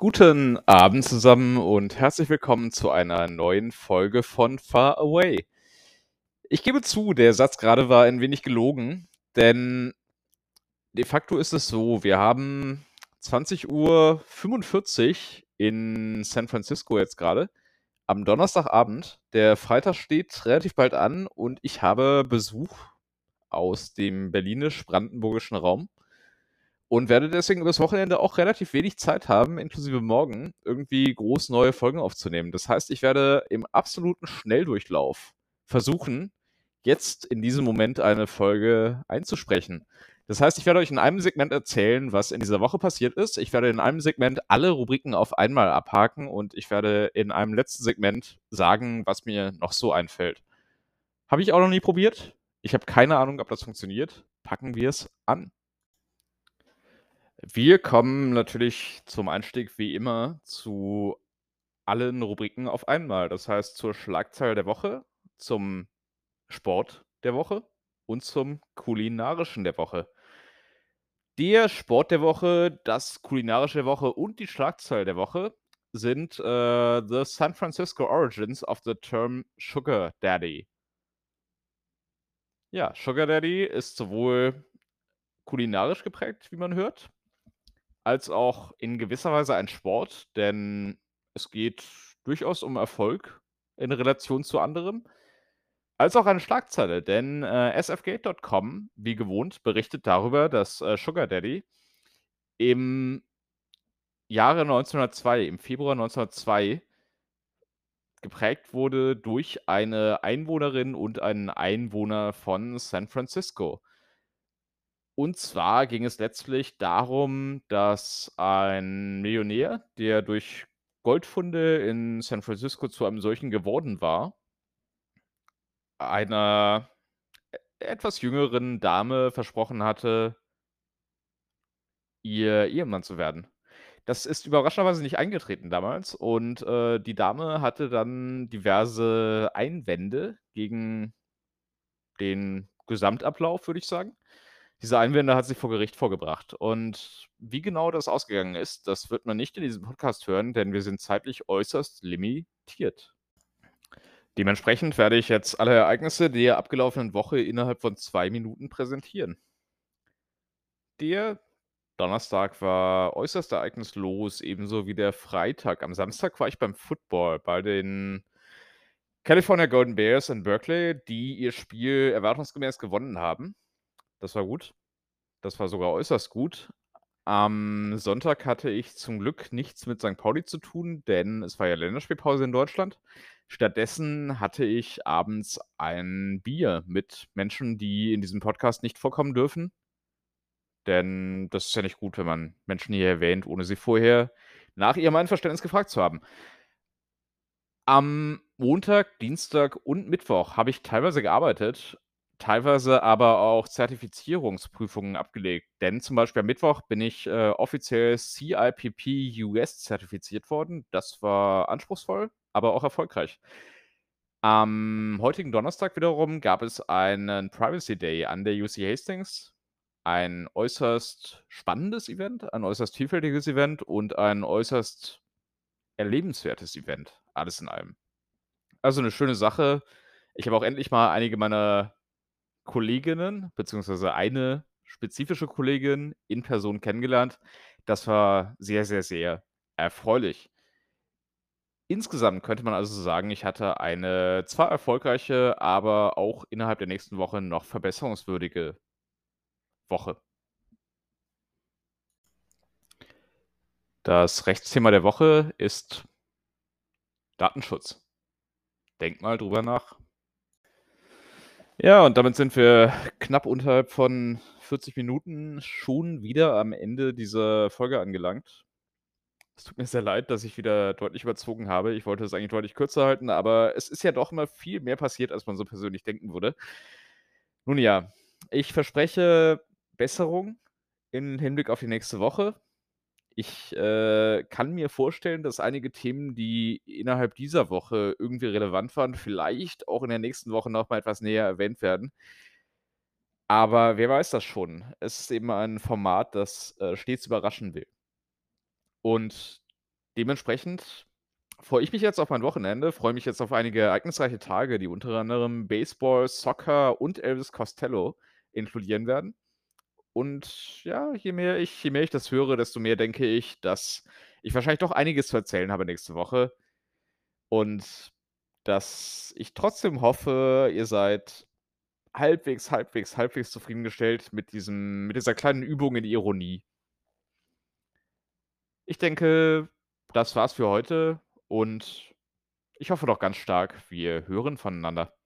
Guten Abend zusammen und herzlich willkommen zu einer neuen Folge von Far Away. Ich gebe zu, der Satz gerade war ein wenig gelogen, denn de facto ist es so, wir haben 20.45 Uhr in San Francisco jetzt gerade, am Donnerstagabend. Der Freitag steht relativ bald an und ich habe Besuch aus dem berlinisch-brandenburgischen Raum und werde deswegen übers Wochenende auch relativ wenig Zeit haben, inklusive morgen, irgendwie groß neue Folgen aufzunehmen. Das heißt, ich werde im absoluten Schnelldurchlauf versuchen, jetzt in diesem Moment eine Folge einzusprechen. Das heißt, ich werde euch in einem Segment erzählen, was in dieser Woche passiert ist. Ich werde in einem Segment alle Rubriken auf einmal abhaken und ich werde in einem letzten Segment sagen, was mir noch so einfällt. Habe ich auch noch nie probiert. Ich habe keine Ahnung, ob das funktioniert. Packen wir es an. Wir kommen natürlich zum Einstieg wie immer zu allen Rubriken auf einmal. Das heißt zur Schlagzeile der Woche, zum Sport der Woche und zum kulinarischen der Woche. Der Sport der Woche, das kulinarische der Woche und die Schlagzeile der Woche sind äh, The San Francisco Origins of the Term Sugar Daddy. Ja, Sugar Daddy ist sowohl kulinarisch geprägt, wie man hört, als auch in gewisser Weise ein Sport, denn es geht durchaus um Erfolg in Relation zu anderem, als auch eine Schlagzeile, denn äh, sfgate.com, wie gewohnt, berichtet darüber, dass äh, Sugar Daddy im Jahre 1902, im Februar 1902, geprägt wurde durch eine Einwohnerin und einen Einwohner von San Francisco. Und zwar ging es letztlich darum, dass ein Millionär, der durch Goldfunde in San Francisco zu einem solchen geworden war, einer etwas jüngeren Dame versprochen hatte ihr Ehemann zu werden. Das ist überraschenderweise nicht eingetreten damals und, äh, die Dame hatte dann diverse Einwände gegen den Gesamtablauf, würde ich sagen. Diese Einwände hat sie vor Gericht vorgebracht. Und wie genau das ausgegangen ist, das wird man nicht in diesem Podcast hören, denn wir sind zeitlich äußerst limitiert. Dementsprechend werde ich jetzt alle Ereignisse der abgelaufenen Woche innerhalb von zwei Minuten präsentieren. Der Donnerstag war äußerst ereignislos, ebenso wie der Freitag. Am Samstag war ich beim Football bei den California Golden Bears in Berkeley, die ihr Spiel erwartungsgemäß gewonnen haben. Das war gut. Das war sogar äußerst gut. Am Sonntag hatte ich zum Glück nichts mit St. Pauli zu tun, denn es war ja Länderspielpause in Deutschland. Stattdessen hatte ich abends ein Bier mit Menschen, die in diesem Podcast nicht vorkommen dürfen. Denn das ist ja nicht gut, wenn man Menschen hier erwähnt, ohne sie vorher nach ihrem Einverständnis gefragt zu haben. Am Montag, Dienstag und Mittwoch habe ich teilweise gearbeitet teilweise aber auch Zertifizierungsprüfungen abgelegt. Denn zum Beispiel am Mittwoch bin ich äh, offiziell CIPP US zertifiziert worden. Das war anspruchsvoll, aber auch erfolgreich. Am heutigen Donnerstag wiederum gab es einen Privacy Day an der UC Hastings. Ein äußerst spannendes Event, ein äußerst vielfältiges Event und ein äußerst erlebenswertes Event. Alles in allem. Also eine schöne Sache. Ich habe auch endlich mal einige meiner Kolleginnen, beziehungsweise eine spezifische Kollegin in Person kennengelernt. Das war sehr, sehr, sehr erfreulich. Insgesamt könnte man also sagen, ich hatte eine zwar erfolgreiche, aber auch innerhalb der nächsten Woche noch verbesserungswürdige Woche. Das Rechtsthema der Woche ist Datenschutz. Denk mal drüber nach. Ja, und damit sind wir knapp unterhalb von 40 Minuten schon wieder am Ende dieser Folge angelangt. Es tut mir sehr leid, dass ich wieder deutlich überzogen habe. Ich wollte es eigentlich deutlich kürzer halten, aber es ist ja doch immer viel mehr passiert, als man so persönlich denken würde. Nun ja, ich verspreche Besserung im Hinblick auf die nächste Woche. Ich äh, kann mir vorstellen, dass einige Themen, die innerhalb dieser Woche irgendwie relevant waren, vielleicht auch in der nächsten Woche noch mal etwas näher erwähnt werden. Aber wer weiß das schon? Es ist eben ein Format, das äh, stets überraschen will. Und Dementsprechend freue ich mich jetzt auf mein Wochenende, freue mich jetzt auf einige ereignisreiche Tage, die unter anderem Baseball, Soccer und Elvis Costello inkludieren werden. Und ja, je mehr ich je mehr ich das höre, desto mehr denke ich, dass ich wahrscheinlich doch einiges zu erzählen habe nächste Woche. Und dass ich trotzdem hoffe, ihr seid halbwegs, halbwegs, halbwegs zufriedengestellt mit diesem mit dieser kleinen Übung in Ironie. Ich denke, das war's für heute und ich hoffe doch ganz stark, wir hören voneinander.